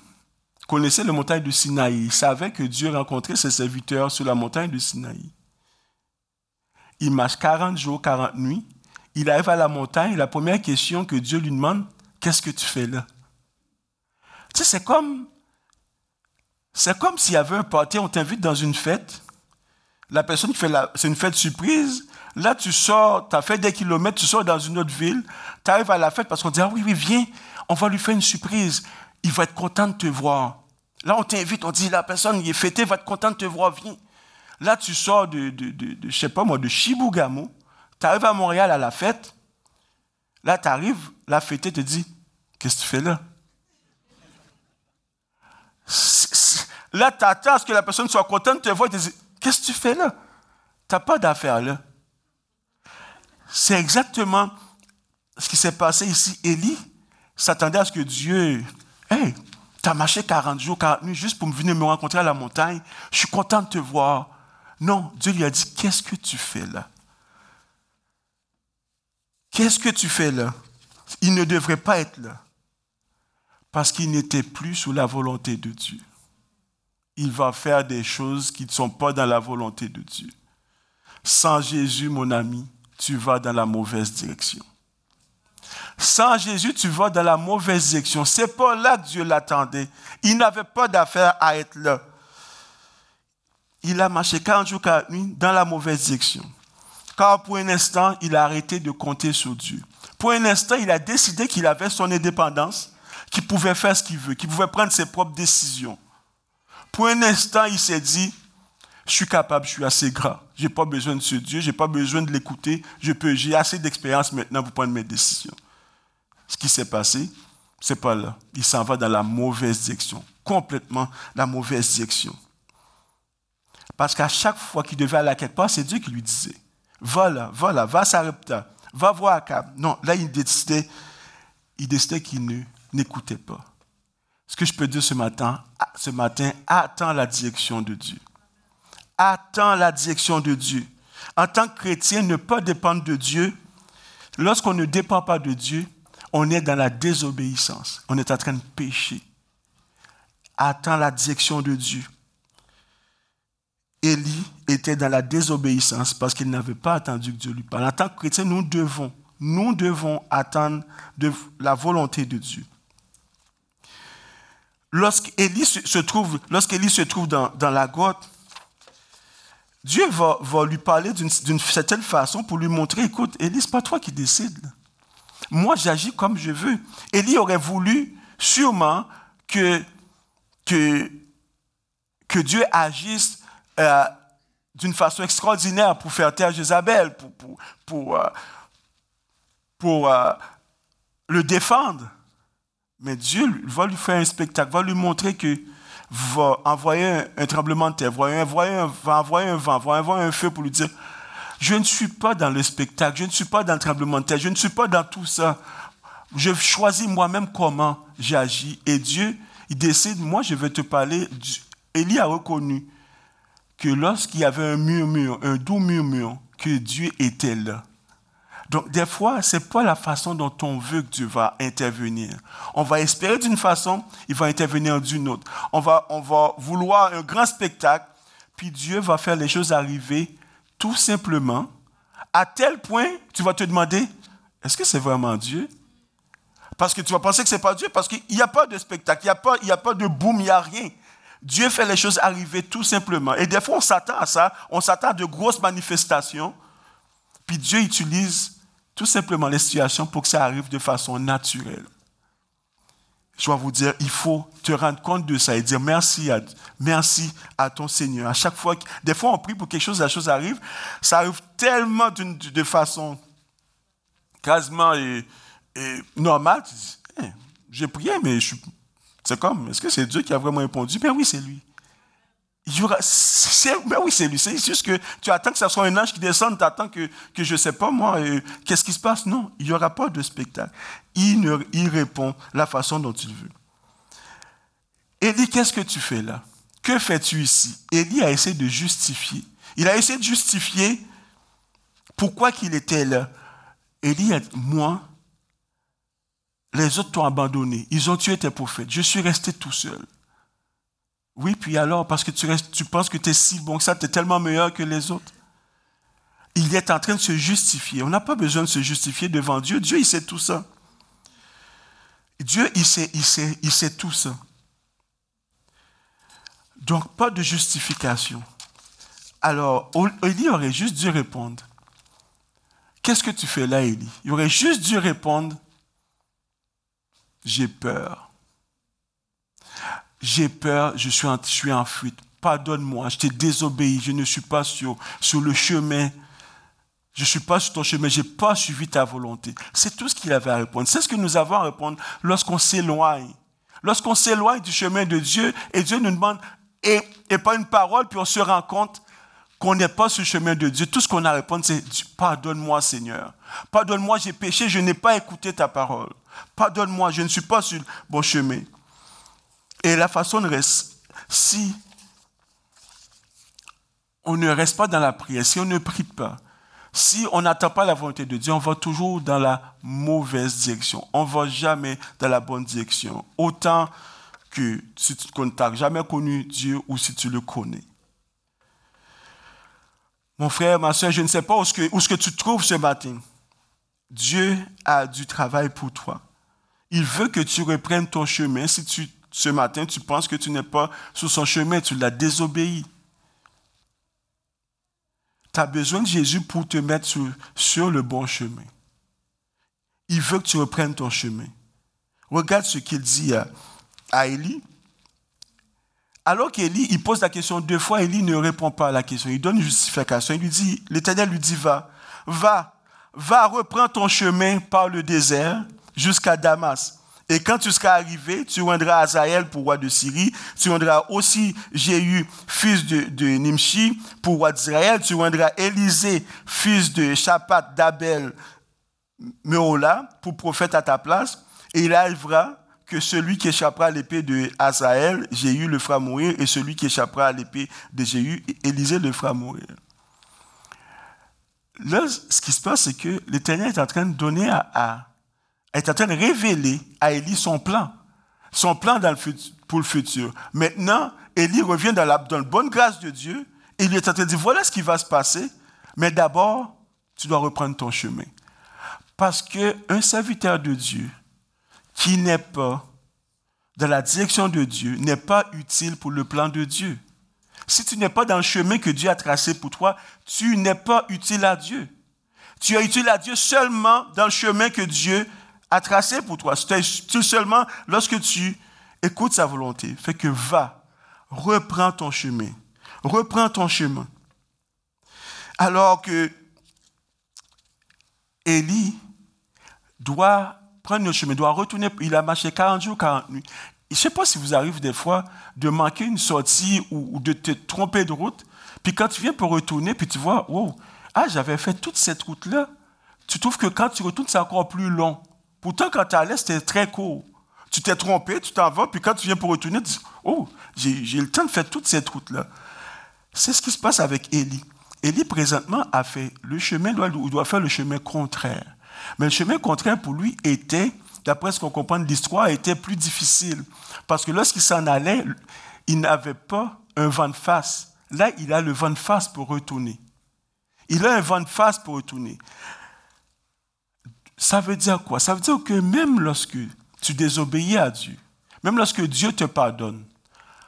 connaissait la montagne de Sinaï. Il savait que Dieu rencontrait ses serviteurs sur la montagne de Sinaï. Il marche 40 jours, 40 nuits. Il arrive à la montagne. La première question que Dieu lui demande, qu'est-ce que tu fais là? Tu sais, c'est comme, c'est comme s'il y avait un party, on t'invite dans une fête. La personne fait la, c'est une fête surprise. Là, tu sors, tu as fait des kilomètres, tu sors dans une autre ville, tu arrives à la fête parce qu'on dit, ah oui, oui, viens, on va lui faire une surprise. Il va être content de te voir. Là, on t'invite, on dit, la personne, il est fêté, va être content de te voir, viens. Là, tu sors de, de, de, je sais pas moi, de Chibougamau, tu arrives à Montréal à la fête. Là, tu arrives, la fêtée te dit, qu'est-ce que tu fais là? Là, tu attends à ce que la personne soit contente de te voir et te dit, qu'est-ce que tu fais là? Tu pas d'affaire là. C'est exactement ce qui s'est passé ici. Élie s'attendait à ce que Dieu, hey, tu as marché 40 jours, 40 nuits juste pour venir me rencontrer à la montagne. Je suis content de te voir. Non, Dieu lui a dit, qu'est-ce que tu fais là? Qu'est-ce que tu fais là? Il ne devrait pas être là. Parce qu'il n'était plus sous la volonté de Dieu. Il va faire des choses qui ne sont pas dans la volonté de Dieu. Sans Jésus, mon ami, tu vas dans la mauvaise direction. Sans Jésus, tu vas dans la mauvaise direction. C'est pas là que Dieu l'attendait. Il n'avait pas d'affaire à être là il a marché 40 jours, 40 nuits dans la mauvaise direction. Car pour un instant, il a arrêté de compter sur Dieu. Pour un instant, il a décidé qu'il avait son indépendance, qu'il pouvait faire ce qu'il veut, qu'il pouvait prendre ses propres décisions. Pour un instant, il s'est dit, je suis capable, je suis assez grand. Je n'ai pas besoin de ce Dieu, je n'ai pas besoin de l'écouter. J'ai assez d'expérience maintenant pour prendre mes décisions. Ce qui s'est passé, c'est pas là. Il s'en va dans la mauvaise direction, complètement la mauvaise direction. Parce qu'à chaque fois qu'il devait aller à quelque part, c'est Dieu qui lui disait Va là, va là, va à Sarepta, va voir. Non, là, il décidait, il décidait qu'il n'écoutait pas. Ce que je peux dire ce matin, ce matin, attends la direction de Dieu. Attends la direction de Dieu. En tant que chrétien, ne pas dépendre de Dieu. Lorsqu'on ne dépend pas de Dieu, on est dans la désobéissance. On est en train de pécher. Attends la direction de Dieu. Élie était dans la désobéissance parce qu'il n'avait pas attendu que Dieu lui parle. En tant que chrétien, nous devons, nous devons attendre de la volonté de Dieu. Lorsqu'Élie se trouve, lorsqu'Élie se trouve dans, la grotte, Dieu va, lui parler d'une certaine façon pour lui montrer, écoute, Élie, ce pas toi qui décides. Moi, j'agis comme je veux. Élie aurait voulu sûrement que, que, que Dieu agisse euh, d'une façon extraordinaire pour faire taire Jézabel, pour, pour, pour, euh, pour euh, le défendre. Mais Dieu va lui faire un spectacle, va lui montrer que va envoyer un, tremblement de terre, va envoyer, un, un vent, va envoyer un feu pour lui dire, je ne suis pas dans le spectacle, je ne suis pas dans le tremblement de terre, je ne suis pas dans tout ça. Je choisis moi-même comment j'agis. Et Dieu, il décide, moi je vais te parler. Élie a reconnu que lorsqu'il y avait un murmure, un doux murmure, que Dieu était là. Donc, des fois, ce n'est pas la façon dont on veut que Dieu va intervenir. On va espérer d'une façon, il va intervenir d'une autre. On va, on va vouloir un grand spectacle, puis Dieu va faire les choses arriver tout simplement, à tel point, tu vas te demander, est-ce que c'est vraiment Dieu? Parce que tu vas penser que ce n'est pas Dieu, parce qu'il n'y a pas de spectacle, il n'y a, pas, a pas de boom, il n'y a rien. Dieu fait les choses arriver tout simplement. Et des fois, on s'attend à ça, on s'attend à de grosses manifestations, puis Dieu utilise tout simplement les situations pour que ça arrive de façon naturelle. Je dois vous dire, il faut te rendre compte de ça et dire merci à, merci à ton Seigneur. À chaque fois, des fois on prie pour quelque chose, la chose arrive, ça arrive tellement de façon quasiment et, normale. Tu dis, hein, j'ai prié, mais c'est comme, est-ce que c'est Dieu qui a vraiment répondu? Ben oui, c'est lui. Il y aura, ben oui, c'est lui. C'est juste que tu attends que ce soit un ange qui descende, tu attends que, que je ne sais pas moi, euh, qu'est-ce qui se passe? Non, il n'y aura pas de spectacle. Il, ne, il répond la façon dont il veut. Élie, qu'est-ce que tu fais là? Que fais-tu ici? Élie a essayé de justifier. Il a essayé de justifier pourquoi qu'il était là. Élie moi, les autres t'ont abandonné. Ils ont tué tes prophètes. Je suis resté tout seul. Oui, puis alors, parce que tu, penses que tu es si bon que ça, tu es tellement meilleur que les autres. Il est en train de se justifier. On n'a pas besoin de se justifier devant Dieu. Dieu, il sait tout ça. Dieu, il sait, il sait, il sait tout ça. Donc, pas de justification. Alors, Élie aurait juste dû répondre. Qu'est-ce que tu fais là, Élie? Il aurait juste dû répondre, j'ai peur j'ai peur, je suis en, fuite. Pardonne-moi, je t'ai désobéi, je ne suis pas sur, sur le chemin. Je ne suis pas sur ton chemin, je n'ai pas suivi ta volonté. C'est tout ce qu'il avait à répondre. C'est ce que nous avons à répondre lorsqu'on s'éloigne. Lorsqu'on s'éloigne du chemin de Dieu et Dieu nous demande, et, et pas une parole, puis on se rend compte qu'on n'est pas sur le chemin de Dieu. Tout ce qu'on a à répondre, c'est pardonne-moi Seigneur. Pardonne-moi, j'ai péché, je n'ai pas écouté ta parole. Pardonne-moi, je ne suis pas sur le bon chemin. Et la façon de si on ne reste pas dans la prière, si on ne prie pas, si on n'attend pas la volonté de Dieu, on va toujours dans la mauvaise direction. On ne va jamais dans la bonne direction. Autant que si tu n'as jamais connu Dieu ou si tu le connais. Mon frère, ma soeur, je ne sais pas où ce que, où ce que tu trouves ce matin. Dieu a du travail pour toi. Il veut que tu reprennes ton chemin. Si tu ce matin, tu penses que tu n'es pas sur son chemin, tu l'as désobéi. Tu as besoin de Jésus pour te mettre sur, le bon chemin. Il veut que tu reprennes ton chemin. Regarde ce qu'il dit à, Élie. Alors qu'Élie, il pose la question deux fois, Élie ne répond pas à la question. Il donne une justification. Il lui dit, l'Éternel lui dit, va, va, va, reprends ton chemin par le désert jusqu'à Damas. Et quand tu seras arrivé, tu rendras Azaël pour roi de Syrie, tu rendras aussi Jéhu, fils de, de Nimshi, pour roi d'Israël, tu rendras Élisée, fils de Chapat d'Abel, Meola, pour prophète à ta place, et il arrivera que celui qui échappera à l'épée de Azaël, Jéhu le fera mourir, et celui qui échappera à l'épée de Jéhu, Élisée le fera mourir. Là, ce qui se passe, c'est que l'Éternel est en train de donner à est en train de révéler à Élie son plan. Son plan pour le futur. Maintenant, Élie revient dans la, bonne grâce de Dieu et il est en train de dire, voilà ce qui va se passer, mais d'abord, tu dois reprendre ton chemin. Parce qu'un serviteur de Dieu qui n'est pas dans la direction de Dieu n'est pas utile pour le plan de Dieu. Si tu n'es pas dans le chemin que Dieu a tracé pour toi, tu n'es pas utile à Dieu. Tu as utile à Dieu seulement dans le chemin que Dieu a tracé pour toi. C'est seulement lorsque tu écoutes sa volonté. Fait que va, reprends ton chemin. Reprends ton chemin. Alors que Élie doit prendre le chemin, doit retourner. Il a marché 40 jours, 40 nuits. Je ne sais pas si vous arrive des fois de manquer une sortie ou, de te tromper de route. Puis quand tu viens pour retourner, puis tu vois, wow, ah, j'avais fait toute cette route-là. Tu trouves que quand tu retournes, c'est encore plus long. Pourtant, quand tu allais, c'était très court. Tu t'es trompé, tu t'en vas, puis quand tu viens pour retourner, tu dis, oh, j'ai le temps de faire toute cette route-là. C'est ce qui se passe avec Élie. Élie, présentement, a fait le chemin, il doit faire le chemin contraire. Mais le chemin contraire pour lui était, d'après ce qu'on comprend de l'histoire, était plus difficile. Parce que lorsqu'il s'en allait, il n'avait pas un vent de face. Là, il a le vent de face pour retourner. Il a un vent de face pour retourner. Ça veut dire quoi? Ça veut dire que même lorsque tu désobéis à Dieu, même lorsque Dieu te pardonne,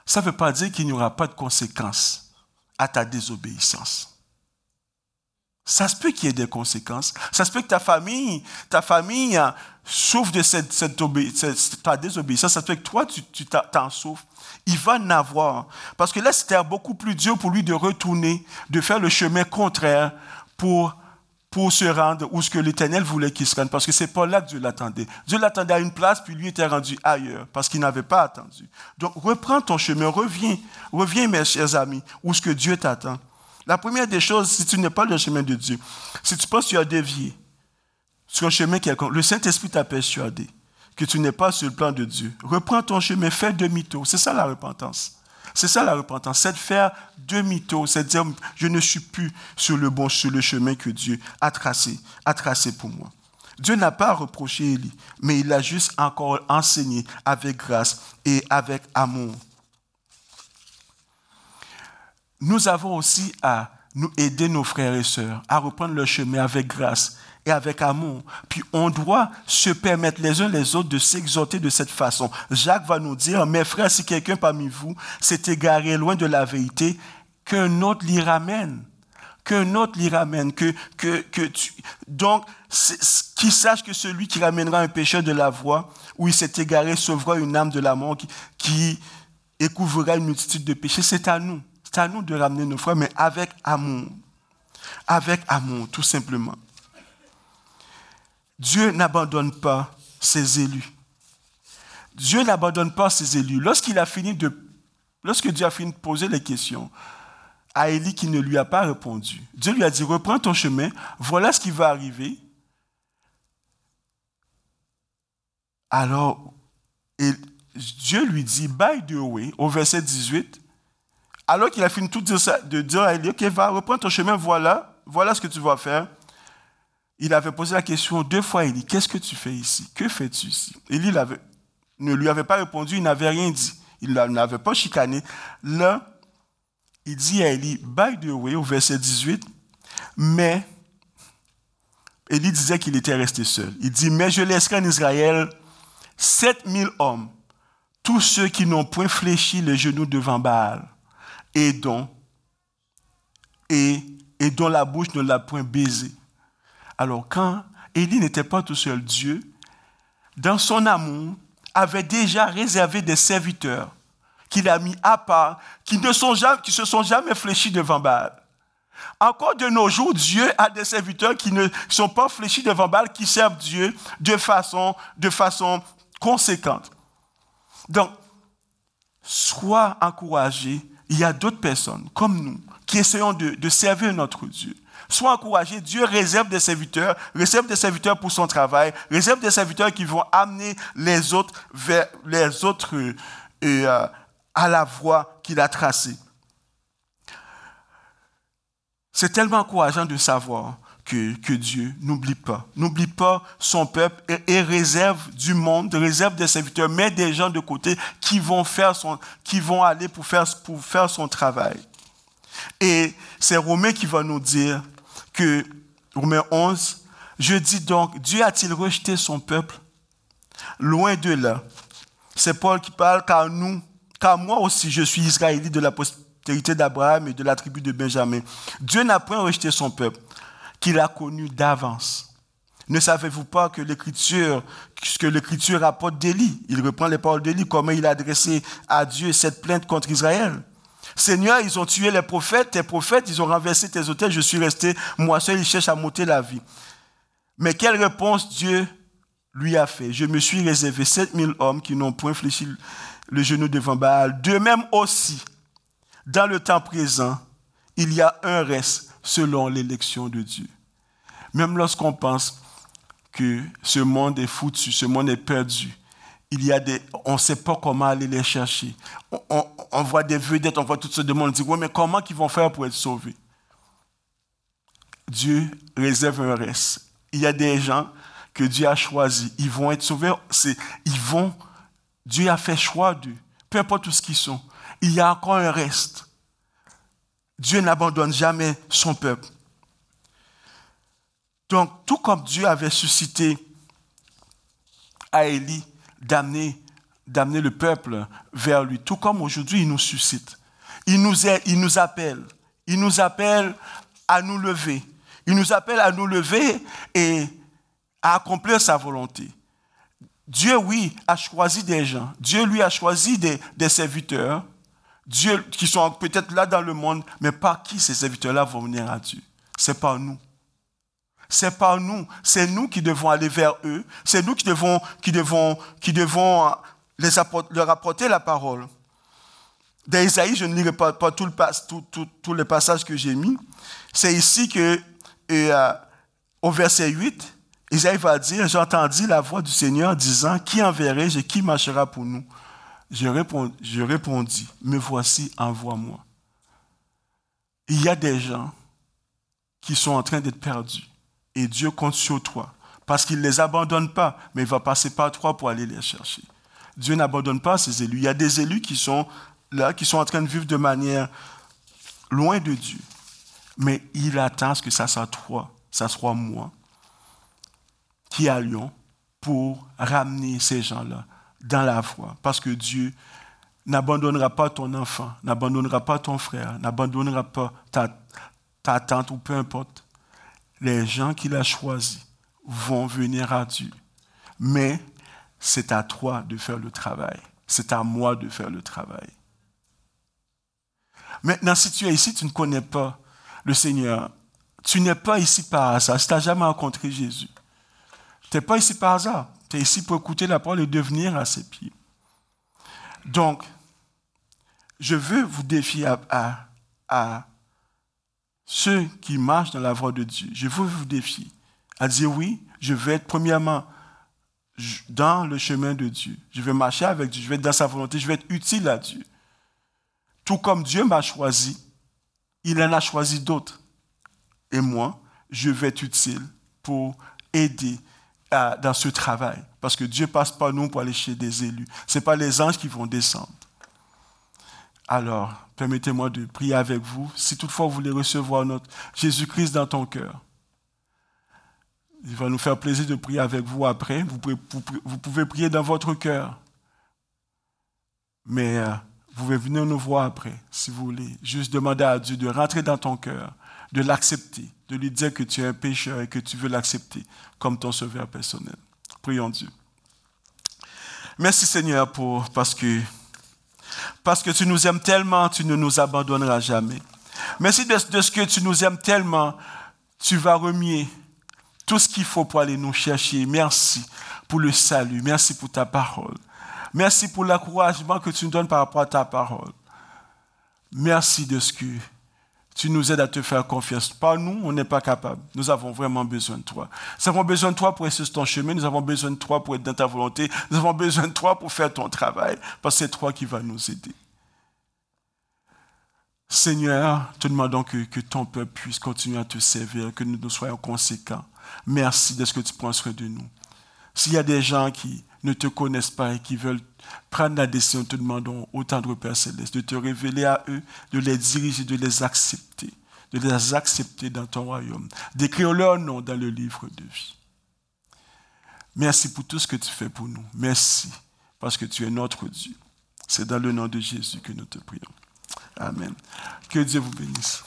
ça ne veut pas dire qu'il n'y aura pas de conséquences à ta désobéissance. Ça se peut qu'il y ait des conséquences. Ça se peut que ta famille, ta famille hein, souffre de cette, ta désobéissance. Ça se peut que toi, tu t'en souffres. Il va en avoir. Parce que là, c'était beaucoup plus dur pour lui de retourner, de faire le chemin contraire pour, pour se rendre où ce que l'Éternel voulait qu'il se rende. Parce que c'est pas là que Dieu l'attendait. Dieu l'attendait à une place, puis lui était rendu ailleurs, parce qu'il n'avait pas attendu. Donc, reprends ton chemin, reviens, reviens, mes chers amis, où ce que Dieu t'attend. La première des choses, si tu n'es pas le chemin de Dieu, si tu penses que tu as dévié sur un chemin quelconque, le Saint-Esprit t'a persuadé que tu n'es pas sur le plan de Dieu. Reprends ton chemin, fais demi-tour. C'est ça la repentance. C'est ça la repentance, c'est de faire demi-tour, c'est de dire je ne suis plus sur le bon sur le chemin que Dieu a tracé, a tracé pour moi. Dieu n'a pas reproché Élie, mais il a juste encore enseigné avec grâce et avec amour nous avons aussi à nous aider nos frères et sœurs à reprendre le chemin avec grâce et avec amour. Puis on doit se permettre les uns les autres de s'exhorter de cette façon. Jacques va nous dire, mes frères, si quelqu'un parmi vous s'est égaré loin de la vérité, qu'un autre l'y ramène. Qu'un autre l'y ramène. Que, que, que tu... Donc, qu'il sache que celui qui ramènera un pécheur de la voie, où il s'est égaré, sauvera une âme de la mort, qui, qui une multitude de péchés. C'est à nous. C'est à nous de ramener nos frères, mais avec amour. Avec amour, tout simplement. Dieu n'abandonne pas ses élus. Dieu n'abandonne pas ses élus. A fini de, lorsque Dieu a fini de poser les questions à Élie qui ne lui a pas répondu, Dieu lui a dit, reprends ton chemin, voilà ce qui va arriver. Alors, Dieu lui dit, by the way, au verset 18, alors qu'il a fini tout de dire à Élie, OK, va, reprends ton chemin, voilà, voilà ce que tu vas faire. Il avait posé la question deux fois à Élie, qu'est-ce que tu fais ici? Que fais-tu ici? Élie ne lui avait pas répondu, il n'avait rien dit. Il n'avait pas chicané. Là, il dit à Élie, by the way, au verset 18, mais Élie disait qu'il était resté seul. Il dit, mais je laisserai en Israël 7000 hommes, tous ceux qui n'ont point fléchi les genoux devant Baal et dont, et, et la bouche ne l'a point baisé. Alors quand Élie n'était pas tout seul, Dieu, dans son amour, avait déjà réservé des serviteurs qu'il a mis à part, qui ne sont jamais, qui se sont jamais fléchis devant Baal. Encore de nos jours, Dieu a des serviteurs qui ne sont pas fléchis devant Baal, qui servent Dieu de façon, de façon conséquente. Donc, sois encouragé il y a d'autres personnes comme nous qui essayons de, servir notre Dieu. Sois encouragé, Dieu réserve des serviteurs, réserve des serviteurs pour son travail, réserve des serviteurs qui vont amener les autres vers les autres euh, euh, à la voie qu'il a tracée. C'est tellement encourageant de savoir que, Dieu n'oublie pas. N'oublie pas son peuple et, réserve du monde, réserve des serviteurs, met des gens de côté qui vont, faire son, qui vont aller pour faire, pour faire son travail. Et c'est Romain qui va nous dire que, Romain 11, je dis donc, Dieu a-t-il rejeté son peuple? Loin de là. C'est Paul qui parle, car nous, car moi aussi, je suis israélite de la postérité d'Abraham et de la tribu de Benjamin. Dieu n'a point rejeté son peuple qu'il a connu d'avance. Ne savez-vous pas que l'écriture, que l'écriture rapporte d'Élie Il reprend les paroles d'Élie, comment il a adressé à Dieu cette plainte contre Israël? Seigneur, ils ont tué les prophètes, tes prophètes, ils ont renversé tes hôtels, je suis resté moi seul, ils cherchent à monter la vie. Mais quelle réponse Dieu lui a fait? Je me suis réservé 7000 hommes qui n'ont point fléchi le genou devant Baal. De même aussi, dans le temps présent, il y a un reste selon l'élection de Dieu. Même lorsqu'on pense que ce monde est foutu, ce monde est perdu, il y a des, on ne sait pas comment aller les chercher. On, voit des vedettes, on voit toutes ce monde, on dit, oui, mais comment ils vont faire pour être sauvés? Dieu réserve un reste. Il y a des gens que Dieu a choisis, ils vont être sauvés, ils vont, Dieu a fait choix d'eux, peu importe tout ce qu'ils sont. Il y a encore un reste. Dieu n'abandonne jamais son peuple. Donc, tout comme Dieu avait suscité à Élie d'amener, le peuple vers lui, tout comme aujourd'hui il nous suscite. Il nous, il nous appelle. Il nous appelle à nous lever. Il nous appelle à nous lever et à accomplir sa volonté. Dieu, oui, a choisi des gens. Dieu, lui, a choisi des serviteurs. Dieu, qui sont peut-être là dans le monde, mais par qui ces serviteurs-là vont venir à Dieu? C'est par nous. C'est par nous. C'est nous qui devons aller vers eux. C'est nous qui devons, qui devons, qui devons les leur apporter la parole. Dans Isaïe, je ne lirai pas, tout le, passages que j'ai mis. C'est ici que, euh, au verset 8, Isaïe va dire, j'entendis la voix du Seigneur disant, qui enverrai-je et qui marchera pour nous? Je, répondis, me voici, envoie-moi. Il y a des gens qui sont en train d'être perdus. Et Dieu compte sur toi. Parce qu'il ne les abandonne pas, mais il va passer par toi pour aller les chercher. Dieu n'abandonne pas ses élus. Il y a des élus qui sont là, qui sont en train de vivre de manière loin de Dieu. Mais il attend ce que ça soit toi, ça soit moi, qui allions pour ramener ces gens-là dans la foi. Parce que Dieu n'abandonnera pas ton enfant, n'abandonnera pas ton frère, n'abandonnera pas ta, ta tante ou peu importe les gens qu'il a choisis vont venir à Dieu. Mais c'est à toi de faire le travail. C'est à moi de faire le travail. Maintenant, si tu es ici, tu ne connais pas le Seigneur. Tu n'es pas ici par hasard. Si tu n'as jamais rencontré Jésus, tu n'es pas ici par hasard. Tu es ici pour écouter la parole et devenir à ses pieds. Donc, je veux vous défier à, ceux qui marchent dans la voie de Dieu, je veux vous défier à dire oui, je vais être premièrement dans le chemin de Dieu. Je vais marcher avec Dieu, je vais être dans sa volonté, je vais être utile à Dieu. Tout comme Dieu m'a choisi, il en a choisi d'autres. Et moi, je vais être utile pour aider dans ce travail. Parce que Dieu passe par nous pour aller chez des élus. Ce n'est pas les anges qui vont descendre. Alors, permettez-moi de prier avec vous. Si toutefois vous voulez recevoir notre Jésus-Christ dans ton cœur, il va nous faire plaisir de prier avec vous après. Vous pouvez, prier dans votre cœur. Mais euh, vous pouvez venir nous voir après, si vous voulez. Juste demander à Dieu de rentrer dans ton cœur, de l'accepter, de lui dire que tu es un pécheur et que tu veux l'accepter comme ton sauveur personnel. Prions Dieu. Merci Seigneur pour, parce que parce que tu nous aimes tellement, tu ne nous abandonneras jamais. Merci de, ce que tu nous aimes tellement, tu vas remuer tout ce qu'il faut pour aller nous chercher. Merci pour le salut. Merci pour ta parole. Merci pour l'encouragement que tu nous donnes par rapport à ta parole. Merci de ce que tu nous aides à te faire confiance. Par nous, on n'est pas capable. Nous avons vraiment besoin de toi. Nous avons besoin de toi pour sur ton chemin. Nous avons besoin de toi pour être dans ta volonté. Nous avons besoin de toi pour faire ton travail. Parce que c'est toi qui vas nous aider. Seigneur, te demandons que, que ton peuple puisse continuer à te servir, que nous, nous soyons conséquents. Merci de ce que tu prends soin de nous. S'il y a des gens qui ne te connaissent pas et qui veulent prendre la décision, te demandons, au tendre Père Céleste, de te révéler à eux, de les diriger, de les accepter, de les accepter dans ton royaume, d'écrire leur nom dans le livre de vie. Merci pour tout ce que tu fais pour nous. Merci parce que tu es notre Dieu. C'est dans le nom de Jésus que nous te prions. Amen. Que Dieu vous bénisse.